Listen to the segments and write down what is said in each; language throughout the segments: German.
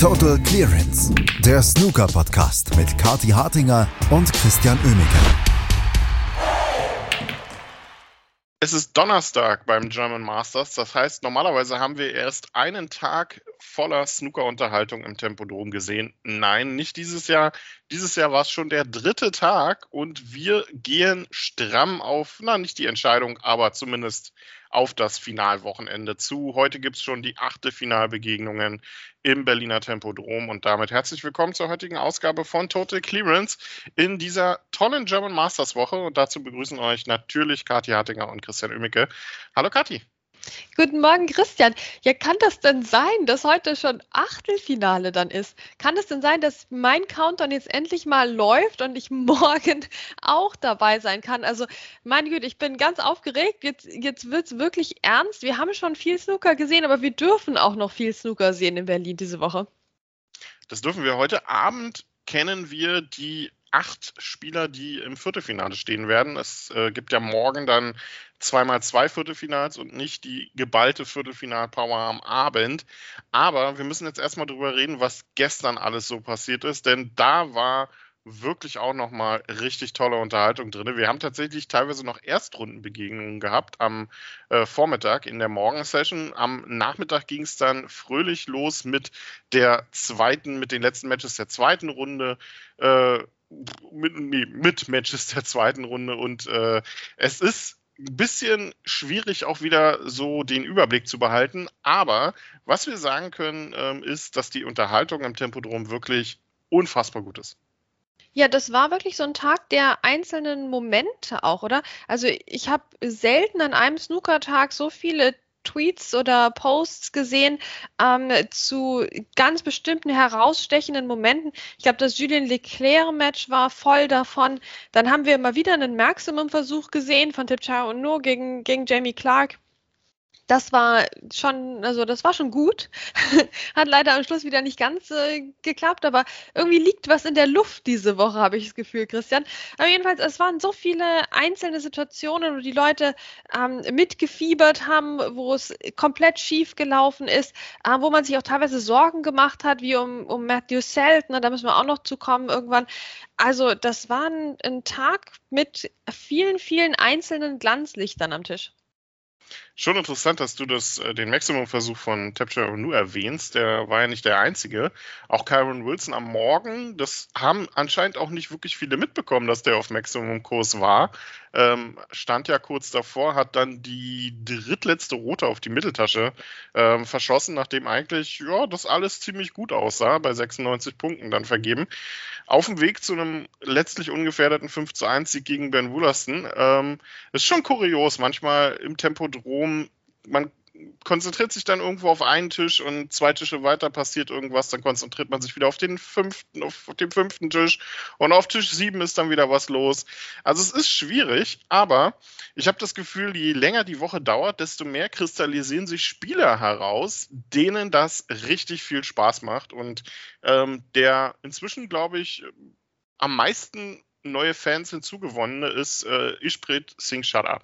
Total Clearance, der Snooker-Podcast mit Kati Hartinger und Christian Oemeke. Es ist Donnerstag beim German Masters. Das heißt, normalerweise haben wir erst einen Tag voller Snooker-Unterhaltung im Tempodrom gesehen. Nein, nicht dieses Jahr. Dieses Jahr war es schon der dritte Tag und wir gehen stramm auf, na, nicht die Entscheidung, aber zumindest auf das Finalwochenende zu. Heute gibt es schon die achte Finalbegegnungen im Berliner Tempodrom und damit herzlich willkommen zur heutigen Ausgabe von Total Clearance in dieser tollen German Masters Woche und dazu begrüßen euch natürlich Kathi Hartinger und Christian Oemicke. Hallo Kathi. Guten Morgen, Christian. Ja, kann das denn sein, dass heute schon Achtelfinale dann ist? Kann es denn sein, dass mein Countdown jetzt endlich mal läuft und ich morgen auch dabei sein kann? Also, meine Güte, ich bin ganz aufgeregt. Jetzt, jetzt wird es wirklich ernst. Wir haben schon viel Snooker gesehen, aber wir dürfen auch noch viel Snooker sehen in Berlin diese Woche. Das dürfen wir heute Abend kennen wir die acht Spieler, die im Viertelfinale stehen werden. Es äh, gibt ja morgen dann zweimal zwei Viertelfinals und nicht die geballte Viertelfinalpower am Abend. Aber wir müssen jetzt erstmal drüber reden, was gestern alles so passiert ist, denn da war wirklich auch nochmal richtig tolle Unterhaltung drin. Wir haben tatsächlich teilweise noch Erstrundenbegegnungen gehabt am äh, Vormittag in der Morgensession. Am Nachmittag ging es dann fröhlich los mit der zweiten, mit den letzten Matches der zweiten Runde. Äh, mit, nee, mit Matches der zweiten Runde und äh, es ist ein bisschen schwierig auch wieder so den Überblick zu behalten, aber was wir sagen können, ähm, ist, dass die Unterhaltung im Tempodrom wirklich unfassbar gut ist. Ja, das war wirklich so ein Tag der einzelnen Momente auch, oder? Also ich habe selten an einem Snookertag so viele Tweets oder Posts gesehen ähm, zu ganz bestimmten herausstechenden Momenten. Ich glaube, das Julien Leclerc-Match war voll davon. Dann haben wir immer wieder einen Maximum-Versuch gesehen von Tipchara und gegen, gegen Jamie Clark das war schon, also das war schon gut. Hat leider am Schluss wieder nicht ganz äh, geklappt, aber irgendwie liegt was in der Luft diese Woche, habe ich das Gefühl, Christian. Aber jedenfalls, es waren so viele einzelne Situationen, wo die Leute ähm, mitgefiebert haben, wo es komplett schief gelaufen ist, äh, wo man sich auch teilweise Sorgen gemacht hat, wie um, um Matthew Seltner, ne, da müssen wir auch noch zu kommen irgendwann. Also, das war ein, ein Tag mit vielen, vielen einzelnen Glanzlichtern am Tisch. Schon interessant, dass du das, äh, den Maximum-Versuch von Tapture Nu erwähnst. Der war ja nicht der einzige. Auch Kyron Wilson am Morgen, das haben anscheinend auch nicht wirklich viele mitbekommen, dass der auf Maximum-Kurs war. Ähm, stand ja kurz davor, hat dann die drittletzte Rote auf die Mitteltasche ähm, verschossen, nachdem eigentlich ja, das alles ziemlich gut aussah, bei 96 Punkten dann vergeben. Auf dem Weg zu einem letztlich ungefährdeten 5 zu 1 Sieg gegen Ben Woolaston. Ähm, ist schon kurios, manchmal im Tempodrom um, man konzentriert sich dann irgendwo auf einen Tisch und zwei Tische weiter passiert irgendwas, dann konzentriert man sich wieder auf den fünften, auf den fünften Tisch und auf Tisch sieben ist dann wieder was los. Also es ist schwierig, aber ich habe das Gefühl, je länger die Woche dauert, desto mehr kristallisieren sich Spieler heraus, denen das richtig viel Spaß macht und ähm, der inzwischen, glaube ich, am meisten neue Fans hinzugewonnene ist äh, Ishprit Singh Shara.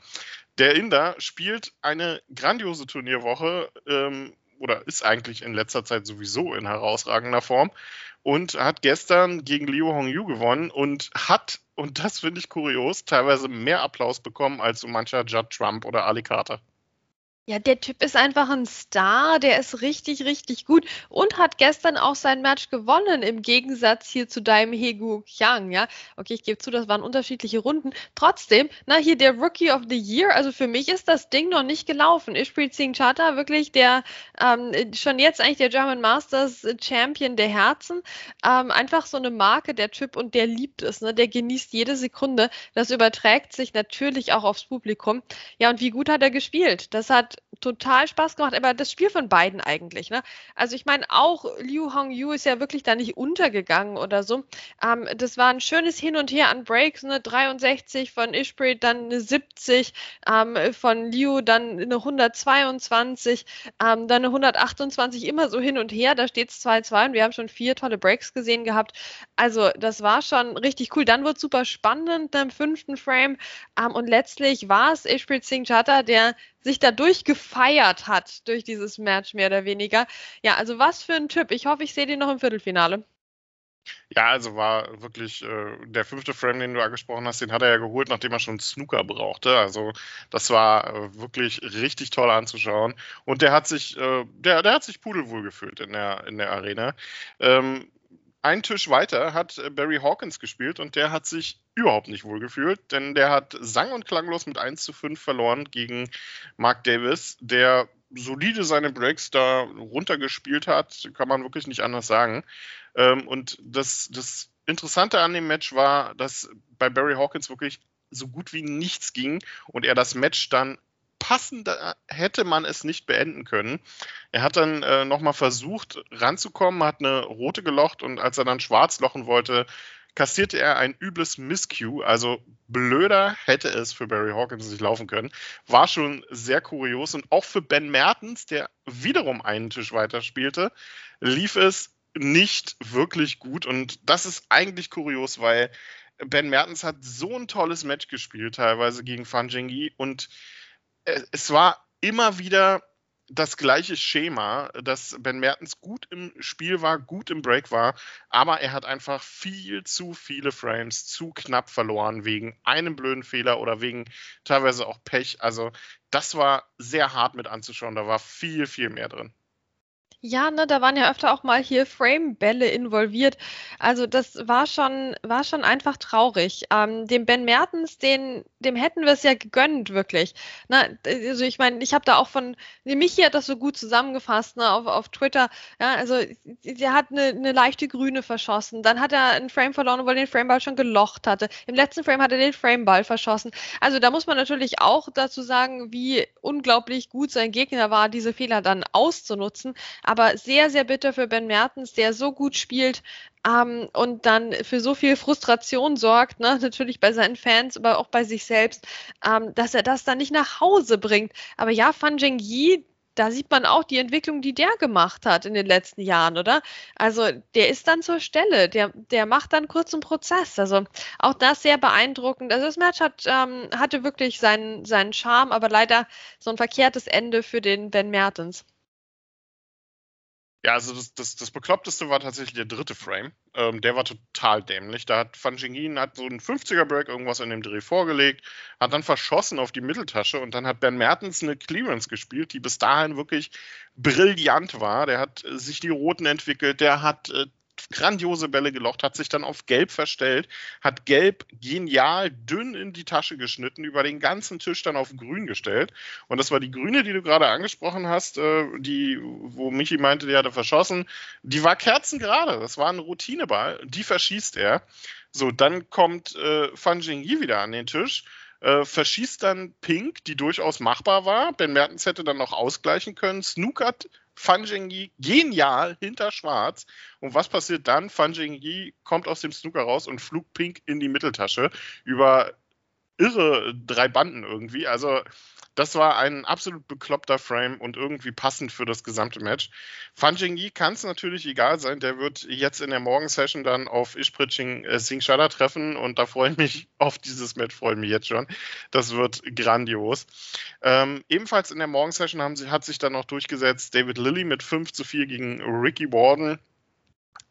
Der Inder spielt eine grandiose Turnierwoche ähm, oder ist eigentlich in letzter Zeit sowieso in herausragender Form und hat gestern gegen Liu Hongyu gewonnen und hat, und das finde ich kurios, teilweise mehr Applaus bekommen als so mancher Judd Trump oder Ali Carter. Ja, der Typ ist einfach ein Star, der ist richtig, richtig gut und hat gestern auch sein Match gewonnen, im Gegensatz hier zu deinem Hegu Qiang, ja. Okay, ich gebe zu, das waren unterschiedliche Runden. Trotzdem, na, hier der Rookie of the Year, also für mich ist das Ding noch nicht gelaufen. Ishpreet Singh Chata, wirklich der, ähm, schon jetzt eigentlich der German Masters Champion der Herzen. Ähm, einfach so eine Marke, der Typ, und der liebt es, ne, der genießt jede Sekunde. Das überträgt sich natürlich auch aufs Publikum. Ja, und wie gut hat er gespielt? Das hat total Spaß gemacht, aber das Spiel von beiden eigentlich. Ne? Also ich meine, auch Liu Hongyu ist ja wirklich da nicht untergegangen oder so. Ähm, das war ein schönes Hin und Her an Breaks, ne? 63 von Ishprit, dann eine 70 ähm, von Liu, dann eine 122, ähm, dann eine 128, immer so hin und her. Da steht es 2-2 und wir haben schon vier tolle Breaks gesehen gehabt. Also das war schon richtig cool. Dann wird es super spannend im fünften Frame ähm, und letztlich war es Ishprit Singh Chata, der sich dadurch gefeiert hat durch dieses Match mehr oder weniger. Ja, also was für ein Typ. Ich hoffe, ich sehe den noch im Viertelfinale. Ja, also war wirklich äh, der fünfte Frame, den du angesprochen hast, den hat er ja geholt, nachdem er schon Snooker brauchte. Also das war äh, wirklich richtig toll anzuschauen. Und der hat sich, äh, der, der hat sich pudelwohl gefühlt in der, in der Arena. Ähm, ein Tisch weiter hat äh, Barry Hawkins gespielt und der hat sich überhaupt nicht wohl gefühlt, denn der hat sang- und klanglos mit 1 zu 5 verloren gegen Mark Davis, der solide seine Breaks da runtergespielt hat, kann man wirklich nicht anders sagen. Ähm, und das, das Interessante an dem Match war, dass bei Barry Hawkins wirklich so gut wie nichts ging und er das Match dann passender hätte man es nicht beenden können. Er hat dann äh, nochmal versucht ranzukommen, hat eine rote gelocht und als er dann schwarz lochen wollte, kassierte er ein übles Miscue. Also blöder hätte es für Barry Hawkins nicht laufen können. War schon sehr kurios und auch für Ben Mertens, der wiederum einen Tisch weiter spielte, lief es nicht wirklich gut und das ist eigentlich kurios, weil Ben Mertens hat so ein tolles Match gespielt, teilweise gegen Fan Jingyi und es war immer wieder das gleiche Schema, dass Ben Mertens gut im Spiel war, gut im Break war, aber er hat einfach viel zu viele Frames zu knapp verloren wegen einem blöden Fehler oder wegen teilweise auch Pech. Also das war sehr hart mit anzuschauen, da war viel, viel mehr drin. Ja, ne, da waren ja öfter auch mal hier Frame-Bälle involviert. Also das war schon, war schon einfach traurig. Ähm, dem Ben Mertens, den, dem hätten wir es ja gegönnt, wirklich. Ne, also ich meine, ich habe da auch von, Michi hat das so gut zusammengefasst, ne, auf, auf Twitter. Ja, also der hat eine, eine leichte Grüne verschossen. Dann hat er einen Frame verloren, weil er den Frameball schon gelocht hatte. Im letzten Frame hat er den Frameball verschossen. Also da muss man natürlich auch dazu sagen, wie unglaublich gut sein Gegner war, diese Fehler dann auszunutzen. Aber aber sehr, sehr bitter für Ben Mertens, der so gut spielt ähm, und dann für so viel Frustration sorgt, ne? natürlich bei seinen Fans, aber auch bei sich selbst, ähm, dass er das dann nicht nach Hause bringt. Aber ja, Fan Yi, da sieht man auch die Entwicklung, die der gemacht hat in den letzten Jahren, oder? Also der ist dann zur Stelle, der, der macht dann kurz einen Prozess. Also auch das sehr beeindruckend. Also das Match hat, ähm, hatte wirklich seinen, seinen Charme, aber leider so ein verkehrtes Ende für den Ben Mertens. Ja, also das, das, das Bekloppteste war tatsächlich der dritte Frame. Ähm, der war total dämlich. Da hat Fan Jingyin hat so einen 50er-Break irgendwas in dem Dreh vorgelegt, hat dann verschossen auf die Mitteltasche und dann hat Ben Mertens eine Clearance gespielt, die bis dahin wirklich brillant war. Der hat äh, sich die Roten entwickelt, der hat äh, grandiose Bälle gelocht, hat sich dann auf Gelb verstellt, hat Gelb genial dünn in die Tasche geschnitten, über den ganzen Tisch dann auf Grün gestellt. Und das war die Grüne, die du gerade angesprochen hast, äh, die, wo Michi meinte, die hatte verschossen. Die war kerzengerade. Das war ein Routineball. Die verschießt er. So, dann kommt äh, Fan Jingyi wieder an den Tisch. Äh, verschießt dann Pink, die durchaus machbar war. Ben Mertens hätte dann noch ausgleichen können. Snookert Fanjingi genial hinter Schwarz. Und was passiert dann? Fanjingi kommt aus dem Snooker raus und flug Pink in die Mitteltasche über irre drei Banden irgendwie. Also das war ein absolut bekloppter Frame und irgendwie passend für das gesamte Match. Fan Jingyi kann es natürlich egal sein. Der wird jetzt in der Morgensession dann auf Ishpriching äh, Singh Shada treffen und da freue ich mich auf dieses Match, freue ich mich jetzt schon. Das wird grandios. Ähm, ebenfalls in der Morgensession haben sie, hat sich dann noch durchgesetzt David Lilly mit 5 zu 4 gegen Ricky Warden.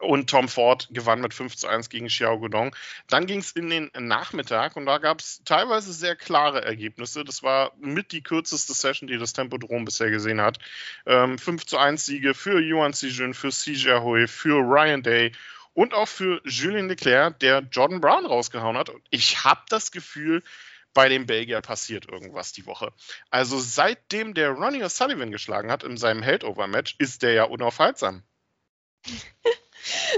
Und Tom Ford gewann mit 5 zu 1 gegen Xiao Guodong. Dann ging es in den Nachmittag und da gab es teilweise sehr klare Ergebnisse. Das war mit die kürzeste Session, die das Tempodrom bisher gesehen hat. Ähm, 5 zu 1 Siege für Yuan Xijun, für Si Jiahui, für Ryan Day und auch für Julien Leclerc, der Jordan Brown rausgehauen hat. Und ich habe das Gefühl, bei dem Belgier passiert irgendwas die Woche. Also seitdem der Ronnie O'Sullivan geschlagen hat in seinem Heldover-Match, ist der ja unaufhaltsam.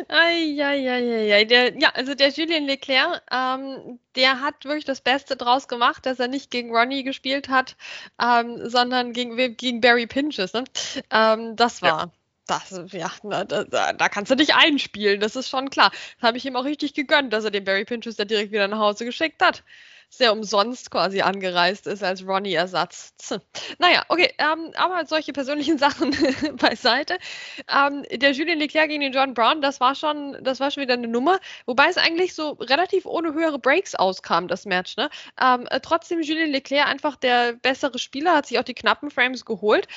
Eieieiei. Der, ja, also der Julien Leclerc, ähm, der hat wirklich das Beste draus gemacht, dass er nicht gegen Ronnie gespielt hat, ähm, sondern gegen, gegen Barry Pinches. Ne? Ähm, das war. Ja. Das, ja, na, da, da, kannst du dich einspielen, das ist schon klar. Das habe ich ihm auch richtig gegönnt, dass er den Barry Pinches da direkt wieder nach Hause geschickt hat. Sehr umsonst quasi angereist ist als Ronnie-Ersatz. Naja, okay, ähm, aber solche persönlichen Sachen beiseite. Ähm, der Julien Leclerc gegen den John Brown, das war schon, das war schon wieder eine Nummer, wobei es eigentlich so relativ ohne höhere Breaks auskam, das Match. Ne? Ähm, äh, trotzdem Julien Leclerc einfach der bessere Spieler, hat sich auch die knappen Frames geholt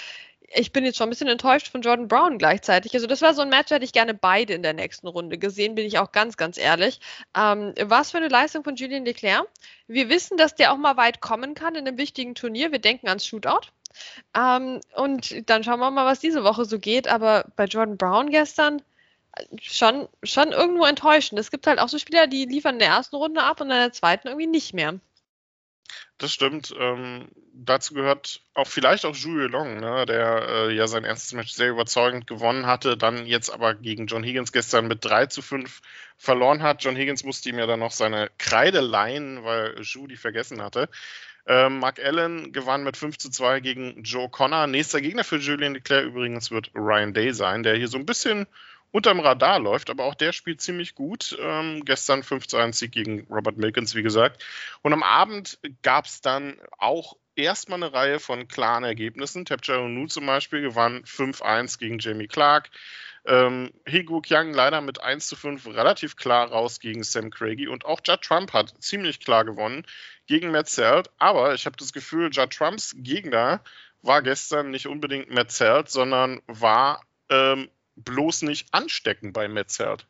ich bin jetzt schon ein bisschen enttäuscht von Jordan Brown gleichzeitig. Also das war so ein Match, hätte ich gerne beide in der nächsten Runde gesehen, bin ich auch ganz, ganz ehrlich. Ähm, was für eine Leistung von Julien Leclerc. Wir wissen, dass der auch mal weit kommen kann in einem wichtigen Turnier. Wir denken ans Shootout. Ähm, und dann schauen wir mal, was diese Woche so geht. Aber bei Jordan Brown gestern äh, schon, schon irgendwo enttäuschend. Es gibt halt auch so Spieler, die liefern in der ersten Runde ab und in der zweiten irgendwie nicht mehr. Das stimmt. Ähm, dazu gehört auch vielleicht auch Julio Long, ne, der äh, ja sein erstes Match sehr überzeugend gewonnen hatte, dann jetzt aber gegen John Higgins gestern mit 3 zu 5 verloren hat. John Higgins musste ihm ja dann noch seine Kreide leihen, weil Ju die vergessen hatte. Ähm, Mark Allen gewann mit 5 zu 2 gegen Joe Connor. Nächster Gegner für Julian Leclerc übrigens wird Ryan Day sein, der hier so ein bisschen unterm Radar läuft, aber auch der spielt ziemlich gut. Ähm, gestern 5 zu 1 Sieg gegen Robert Milkins, wie gesagt. Und am Abend gab es dann auch erstmal eine Reihe von klaren Ergebnissen. Tapjaro Nu zum Beispiel gewann 5-1 gegen Jamie Clark. Ähm, Hegu Kyang leider mit 1 zu 5 relativ klar raus gegen Sam Craigie und auch Judd Trump hat ziemlich klar gewonnen gegen Matt Zelt. Aber ich habe das Gefühl, Judd Trumps Gegner war gestern nicht unbedingt Matt Zelt, sondern war ähm, bloß nicht anstecken bei Metzert.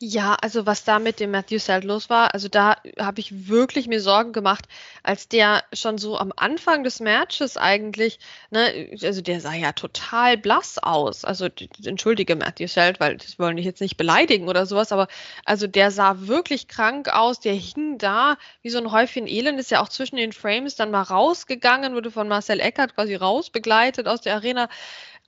Ja, also was da mit dem Matthew Selt los war, also da habe ich wirklich mir Sorgen gemacht, als der schon so am Anfang des Matches eigentlich, ne, also der sah ja total blass aus. Also entschuldige Matthew Selt, weil das wollen ich jetzt nicht beleidigen oder sowas, aber also der sah wirklich krank aus, der hing da wie so ein Häufchen Elend, ist ja auch zwischen den Frames dann mal rausgegangen, wurde von Marcel Eckert quasi rausbegleitet aus der Arena.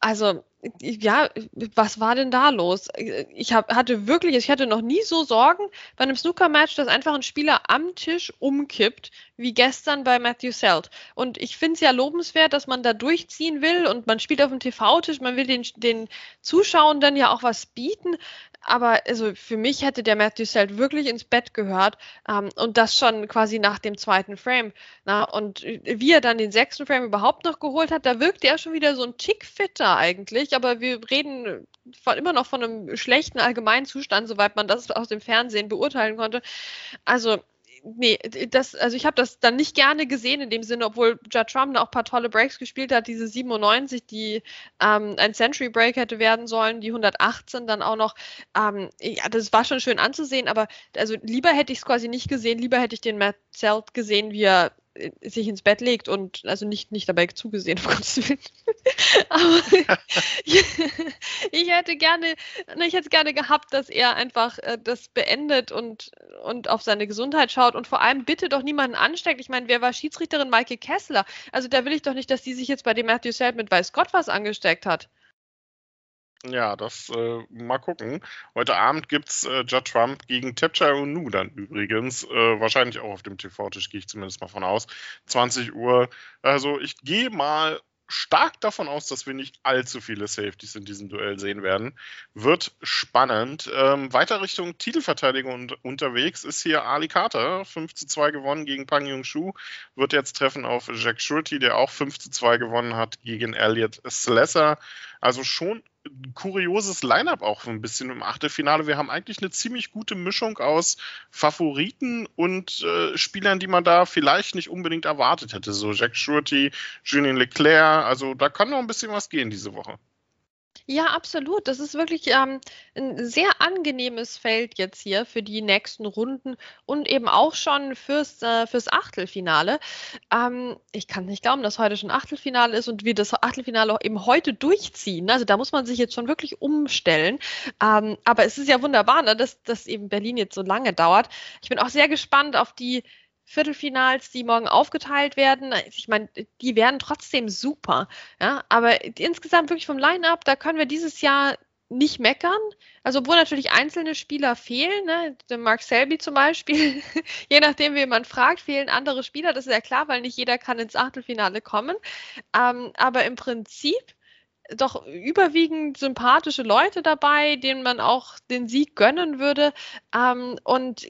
Also, ja, was war denn da los? Ich hab, hatte wirklich, ich hatte noch nie so Sorgen bei einem Snooker-Match, dass einfach ein Spieler am Tisch umkippt, wie gestern bei Matthew Selt. Und ich finde es ja lobenswert, dass man da durchziehen will und man spielt auf dem TV-Tisch, man will den, den Zuschauern dann ja auch was bieten. Aber also für mich hätte der Matthew Selt wirklich ins Bett gehört ähm, und das schon quasi nach dem zweiten Frame. Na, und wie er dann den sechsten Frame überhaupt noch geholt hat, da wirkte er schon wieder so ein Tick fitter eigentlich. Aber wir reden von, immer noch von einem schlechten allgemeinen Zustand, soweit man das aus dem Fernsehen beurteilen konnte. Also nee, das, also ich habe das dann nicht gerne gesehen in dem Sinne, obwohl Judd Trump da auch ein paar tolle Breaks gespielt hat. Diese 97, die ähm, ein Century Break hätte werden sollen, die 118 dann auch noch. Ähm, ja, das war schon schön anzusehen, aber also lieber hätte ich es quasi nicht gesehen, lieber hätte ich den Matt Zelt gesehen, wie er sich ins Bett legt und also nicht, nicht dabei zugesehen, um Gottes Willen. Aber ich hätte gerne, ich hätte gerne gehabt, dass er einfach äh, das beendet und, und auf seine Gesundheit schaut und vor allem bitte doch niemanden ansteckt. Ich meine, wer war Schiedsrichterin Maike Kessler? Also da will ich doch nicht, dass die sich jetzt bei dem Matthew Selt mit weiß Gott was angesteckt hat. Ja, das äh, mal gucken. Heute Abend gibt es äh, Judd Trump gegen Tapcha Nu dann übrigens. Äh, wahrscheinlich auch auf dem TV-Tisch, gehe ich zumindest mal von aus. 20 Uhr. Also ich gehe mal stark davon aus, dass wir nicht allzu viele Safeties in diesem Duell sehen werden. Wird spannend. Ähm, weiter Richtung Titelverteidigung unterwegs ist hier Ali Carter. 5 zu 2 gewonnen gegen Pang Yung Shu. Wird jetzt treffen auf Jack Shurty, der auch 5 zu 2 gewonnen hat gegen Elliot Slesser. Also schon kurioses Line-up auch ein bisschen im Achtelfinale. Wir haben eigentlich eine ziemlich gute Mischung aus Favoriten und äh, Spielern, die man da vielleicht nicht unbedingt erwartet hätte. So Jack Shurty, Julien Leclerc. Also da kann noch ein bisschen was gehen diese Woche. Ja, absolut. Das ist wirklich ähm, ein sehr angenehmes Feld jetzt hier für die nächsten Runden und eben auch schon fürs, äh, fürs Achtelfinale. Ähm, ich kann nicht glauben, dass heute schon Achtelfinale ist und wir das Achtelfinale eben heute durchziehen. Also da muss man sich jetzt schon wirklich umstellen. Ähm, aber es ist ja wunderbar, ne, dass, dass eben Berlin jetzt so lange dauert. Ich bin auch sehr gespannt auf die Viertelfinals, die morgen aufgeteilt werden. Ich meine, die werden trotzdem super. Ja, aber insgesamt wirklich vom Line-up, da können wir dieses Jahr nicht meckern. Also, obwohl natürlich einzelne Spieler fehlen, ne? Mark Selby zum Beispiel, je nachdem, wie man fragt, fehlen andere Spieler. Das ist ja klar, weil nicht jeder kann ins Achtelfinale kommen. Ähm, aber im Prinzip doch überwiegend sympathische Leute dabei, denen man auch den Sieg gönnen würde. Ähm, und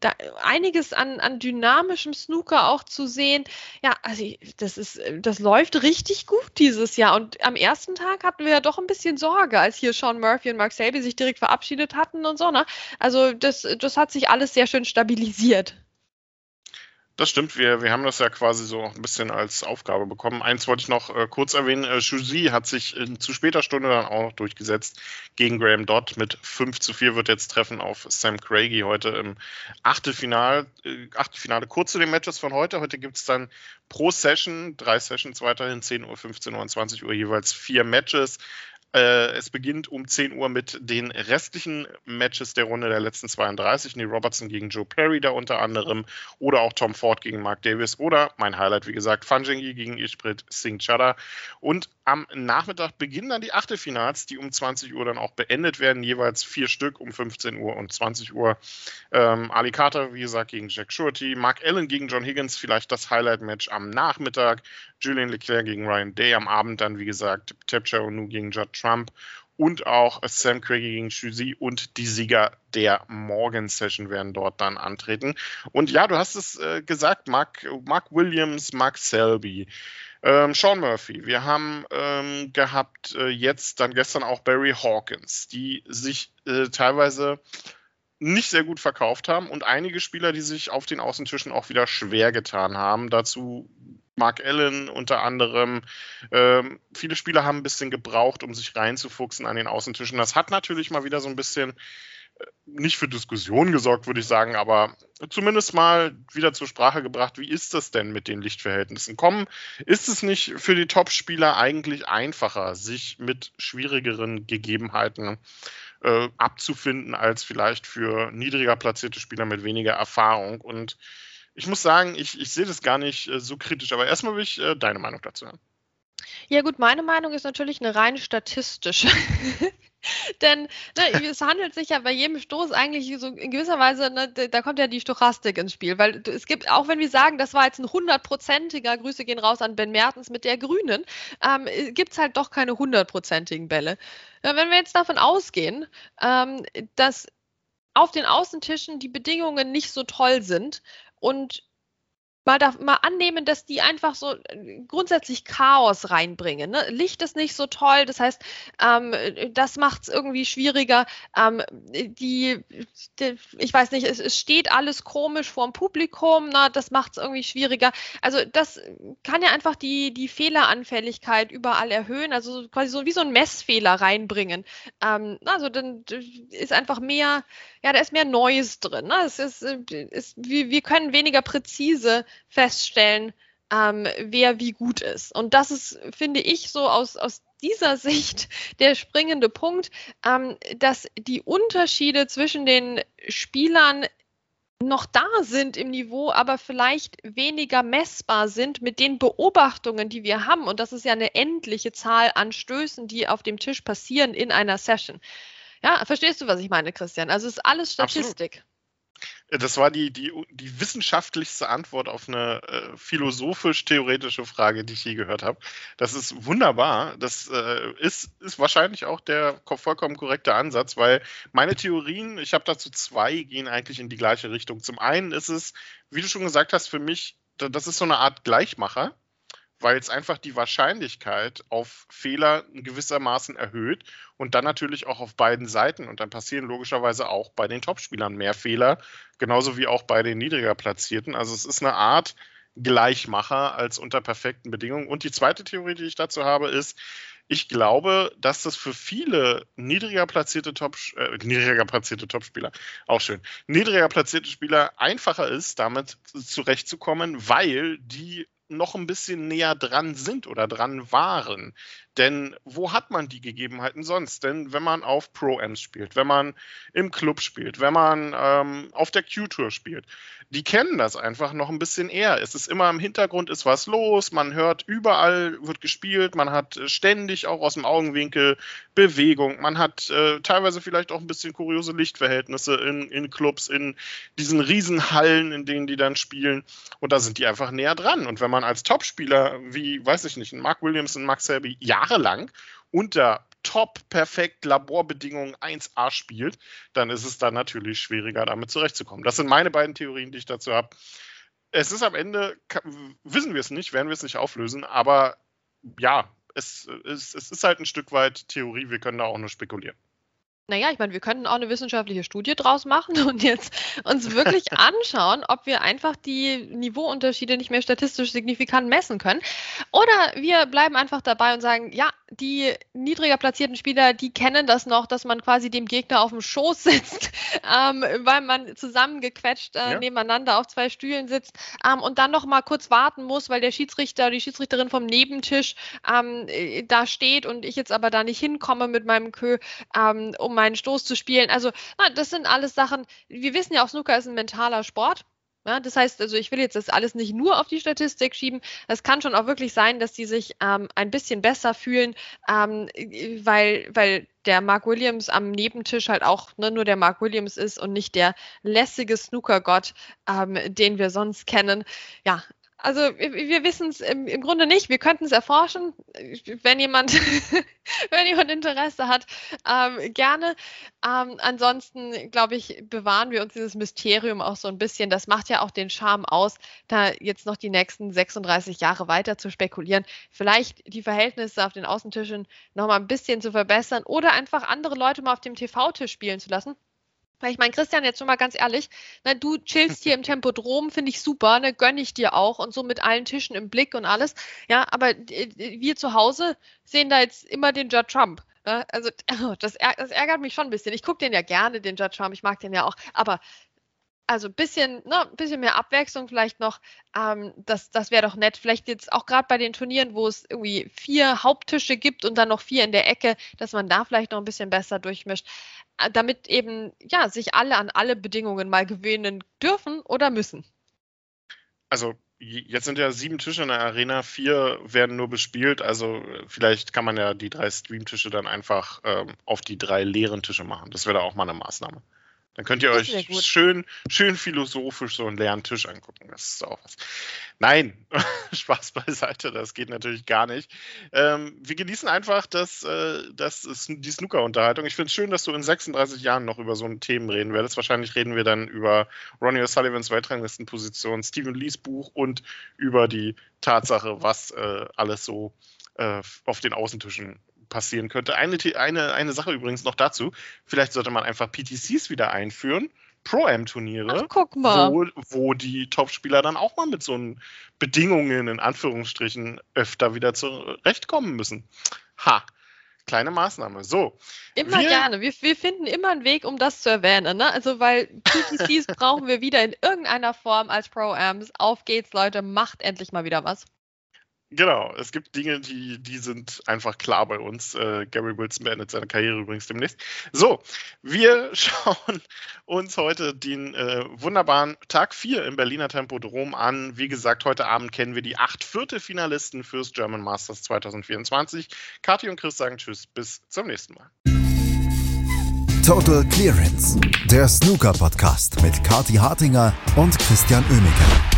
da einiges an, an dynamischem Snooker auch zu sehen. Ja, also das ist, das läuft richtig gut dieses Jahr. Und am ersten Tag hatten wir ja doch ein bisschen Sorge, als hier Sean Murphy und Mark Selby sich direkt verabschiedet hatten und so. Ne? Also das, das hat sich alles sehr schön stabilisiert. Das stimmt, wir, wir haben das ja quasi so ein bisschen als Aufgabe bekommen. Eins wollte ich noch äh, kurz erwähnen. Äh, Shuzi hat sich in zu später Stunde dann auch noch durchgesetzt gegen Graham Dodd. Mit 5 zu 4 wird jetzt treffen auf Sam Craigie heute im Achtelfinale. Äh, Achtelfinale. Kurz zu den Matches von heute. Heute gibt es dann pro Session, drei Sessions weiterhin, 10 Uhr, 15 Uhr und 20 Uhr jeweils vier Matches. Äh, es beginnt um 10 Uhr mit den restlichen Matches der Runde der letzten 32. Neil Robertson gegen Joe Perry da unter anderem oder auch Tom Ford gegen Mark Davis oder mein Highlight, wie gesagt, Fanjengi gegen Ishprit Singh Chadha. Und am Nachmittag beginnen dann die Achtelfinals, die um 20 Uhr dann auch beendet werden, jeweils vier Stück um 15 Uhr und 20 Uhr. Ähm, Ali Carter, wie gesagt, gegen Jack Shorty, Mark Allen gegen John Higgins, vielleicht das Highlight-Match am Nachmittag, Julian Leclerc gegen Ryan Day am Abend dann, wie gesagt, Tapcha Onu gegen Judd Trump und auch Sam Craigie gegen Shuzi und die Sieger der Morgan-Session werden dort dann antreten. Und ja, du hast es äh, gesagt, Mark, Mark Williams, Mark Selby. Ähm, Sean Murphy, wir haben ähm, gehabt äh, jetzt dann gestern auch Barry Hawkins, die sich äh, teilweise nicht sehr gut verkauft haben und einige Spieler, die sich auf den Außentischen auch wieder schwer getan haben. Dazu Mark Allen unter anderem. Ähm, viele Spieler haben ein bisschen gebraucht, um sich reinzufuchsen an den Außentischen. Das hat natürlich mal wieder so ein bisschen nicht für Diskussionen gesorgt, würde ich sagen, aber zumindest mal wieder zur Sprache gebracht, wie ist das denn mit den Lichtverhältnissen? Kommen, ist es nicht für die Top-Spieler eigentlich einfacher, sich mit schwierigeren Gegebenheiten äh, abzufinden, als vielleicht für niedriger platzierte Spieler mit weniger Erfahrung? Und ich muss sagen, ich, ich sehe das gar nicht äh, so kritisch, aber erstmal will ich äh, deine Meinung dazu hören. Ja gut, meine Meinung ist natürlich eine rein statistische. Denn ne, es handelt sich ja bei jedem Stoß eigentlich so in gewisser Weise, ne, da kommt ja die Stochastik ins Spiel, weil es gibt, auch wenn wir sagen, das war jetzt ein hundertprozentiger, Grüße gehen raus an Ben Mertens mit der Grünen, ähm, gibt es halt doch keine hundertprozentigen Bälle. Ja, wenn wir jetzt davon ausgehen, ähm, dass auf den Außentischen die Bedingungen nicht so toll sind und mal, da, mal annehmen, dass die einfach so äh, grundsätzlich Chaos reinbringen. Ne? Licht ist nicht so toll, das heißt, ähm, das macht es irgendwie schwieriger. Ähm, die, die, ich weiß nicht, es, es, steht alles komisch vorm Publikum, ne? das macht es irgendwie schwieriger. Also das kann ja einfach die, die Fehleranfälligkeit überall erhöhen, also quasi so wie so ein Messfehler reinbringen. Ähm, also dann ist einfach mehr, ja, da ist mehr Neues drin. Ne? Es ist, ist, wir, wir können weniger präzise feststellen, ähm, wer wie gut ist. Und das ist, finde ich, so aus, aus dieser Sicht der springende Punkt, ähm, dass die Unterschiede zwischen den Spielern noch da sind im Niveau, aber vielleicht weniger messbar sind mit den Beobachtungen, die wir haben. Und das ist ja eine endliche Zahl an Stößen, die auf dem Tisch passieren in einer Session. Ja, verstehst du, was ich meine, Christian? Also es ist alles Statistik. Absolut. Das war die, die, die wissenschaftlichste Antwort auf eine äh, philosophisch-theoretische Frage, die ich je gehört habe. Das ist wunderbar. Das äh, ist, ist wahrscheinlich auch der vollkommen korrekte Ansatz, weil meine Theorien, ich habe dazu zwei, gehen eigentlich in die gleiche Richtung. Zum einen ist es, wie du schon gesagt hast, für mich, das ist so eine Art Gleichmacher weil es einfach die Wahrscheinlichkeit auf Fehler gewissermaßen erhöht und dann natürlich auch auf beiden Seiten. Und dann passieren logischerweise auch bei den Topspielern mehr Fehler, genauso wie auch bei den niedriger Platzierten. Also es ist eine Art Gleichmacher als unter perfekten Bedingungen. Und die zweite Theorie, die ich dazu habe, ist, ich glaube, dass das für viele niedriger platzierte Top äh, niedriger platzierte Topspieler auch schön niedriger platzierte Spieler einfacher ist, damit zurechtzukommen, weil die noch ein bisschen näher dran sind oder dran waren. Denn wo hat man die Gegebenheiten sonst? Denn wenn man auf Pro-Ams spielt, wenn man im Club spielt, wenn man ähm, auf der Q-Tour spielt, die kennen das einfach noch ein bisschen eher. Es ist immer im Hintergrund ist was los, man hört überall wird gespielt, man hat äh, ständig auch aus dem Augenwinkel Bewegung, man hat äh, teilweise vielleicht auch ein bisschen kuriose Lichtverhältnisse in, in Clubs, in diesen Riesenhallen, in denen die dann spielen und da sind die einfach näher dran. Und wenn man als Topspieler wie, weiß ich nicht, Mark Williams und Max Selby jahrelang unter top, perfekt, Laborbedingungen 1A spielt, dann ist es dann natürlich schwieriger, damit zurechtzukommen. Das sind meine beiden Theorien, die ich dazu habe. Es ist am Ende, wissen wir es nicht, werden wir es nicht auflösen, aber ja, es, es, es ist halt ein Stück weit Theorie, wir können da auch nur spekulieren. Naja, ich meine, wir könnten auch eine wissenschaftliche Studie draus machen und jetzt uns wirklich anschauen, ob wir einfach die Niveauunterschiede nicht mehr statistisch signifikant messen können. Oder wir bleiben einfach dabei und sagen, ja, die niedriger platzierten Spieler, die kennen das noch, dass man quasi dem Gegner auf dem Schoß sitzt, ähm, weil man zusammengequetscht äh, ja. nebeneinander auf zwei Stühlen sitzt ähm, und dann noch mal kurz warten muss, weil der Schiedsrichter, die Schiedsrichterin vom Nebentisch ähm, äh, da steht und ich jetzt aber da nicht hinkomme mit meinem Kö, ähm, um meinen Stoß zu spielen. Also, na, das sind alles Sachen, wir wissen ja auch, Snooker ist ein mentaler Sport. Ja, das heißt, also ich will jetzt das alles nicht nur auf die Statistik schieben. Es kann schon auch wirklich sein, dass die sich ähm, ein bisschen besser fühlen, ähm, weil, weil der Mark Williams am Nebentisch halt auch ne, nur der Mark Williams ist und nicht der lässige Snookergott, ähm, den wir sonst kennen. Ja, also wir, wissen es im, im, Grunde nicht. Wir könnten es erforschen. Wenn jemand, wenn jemand Interesse hat, ähm, gerne. Ähm, ansonsten, glaube ich, bewahren wir uns dieses Mysterium auch so ein bisschen. Das macht ja auch den Charme aus, da jetzt noch die nächsten 36 Jahre weiter zu spekulieren. Vielleicht die Verhältnisse auf den Außentischen noch mal ein bisschen zu verbessern oder einfach andere Leute mal auf dem TV-Tisch spielen zu lassen. Weil ich meine, Christian, jetzt schon mal ganz ehrlich, ne, du chillst hier im Tempodrom, finde ich super, ne, gönne ich dir auch und so mit allen Tischen im Blick und alles. Ja, aber äh, wir zu Hause sehen da jetzt immer den Judge Trump. Ne? Also, das, das, ärgert mich schon ein bisschen. Ich gucke den ja gerne, den Judge Trump, ich mag den ja auch, aber also ein bisschen, ne, bisschen mehr Abwechslung vielleicht noch. Ähm, das das wäre doch nett. Vielleicht jetzt auch gerade bei den Turnieren, wo es irgendwie vier Haupttische gibt und dann noch vier in der Ecke, dass man da vielleicht noch ein bisschen besser durchmischt, äh, damit eben ja sich alle an alle Bedingungen mal gewöhnen dürfen oder müssen. Also jetzt sind ja sieben Tische in der Arena, vier werden nur bespielt. Also vielleicht kann man ja die drei Streamtische dann einfach ähm, auf die drei leeren Tische machen. Das wäre da auch mal eine Maßnahme. Dann könnt ihr euch schön, schön philosophisch so einen leeren Tisch angucken. Das ist auch was. Nein, Spaß beiseite, das geht natürlich gar nicht. Ähm, wir genießen einfach das, äh, das ist die Snooker-Unterhaltung. Ich finde es schön, dass du in 36 Jahren noch über so ein Themen reden werdest. Wahrscheinlich reden wir dann über Ronnie O'Sullivans Weltranglistenposition, Stephen Lees Buch und über die Tatsache, was äh, alles so äh, auf den Außentischen passieren könnte. Eine, eine, eine Sache übrigens noch dazu. Vielleicht sollte man einfach PTCs wieder einführen. Pro-Am-Turniere, wo, wo die Topspieler dann auch mal mit so Bedingungen in Anführungsstrichen öfter wieder zurechtkommen müssen. Ha, kleine Maßnahme. So. Immer wir, gerne. Wir, wir finden immer einen Weg, um das zu erwähnen. Ne? Also, weil PTCs brauchen wir wieder in irgendeiner Form als Pro-Ams. Auf geht's, Leute. Macht endlich mal wieder was. Genau, es gibt Dinge, die, die sind einfach klar bei uns. Äh, Gary Wilson beendet seine Karriere übrigens demnächst. So, wir schauen uns heute den äh, wunderbaren Tag 4 im Berliner Tempodrom an. Wie gesagt, heute Abend kennen wir die acht Viertelfinalisten fürs German Masters 2024. Kathi und Chris sagen Tschüss, bis zum nächsten Mal. Total Clearance, der Snooker-Podcast mit Kathi Hartinger und Christian Oemeke.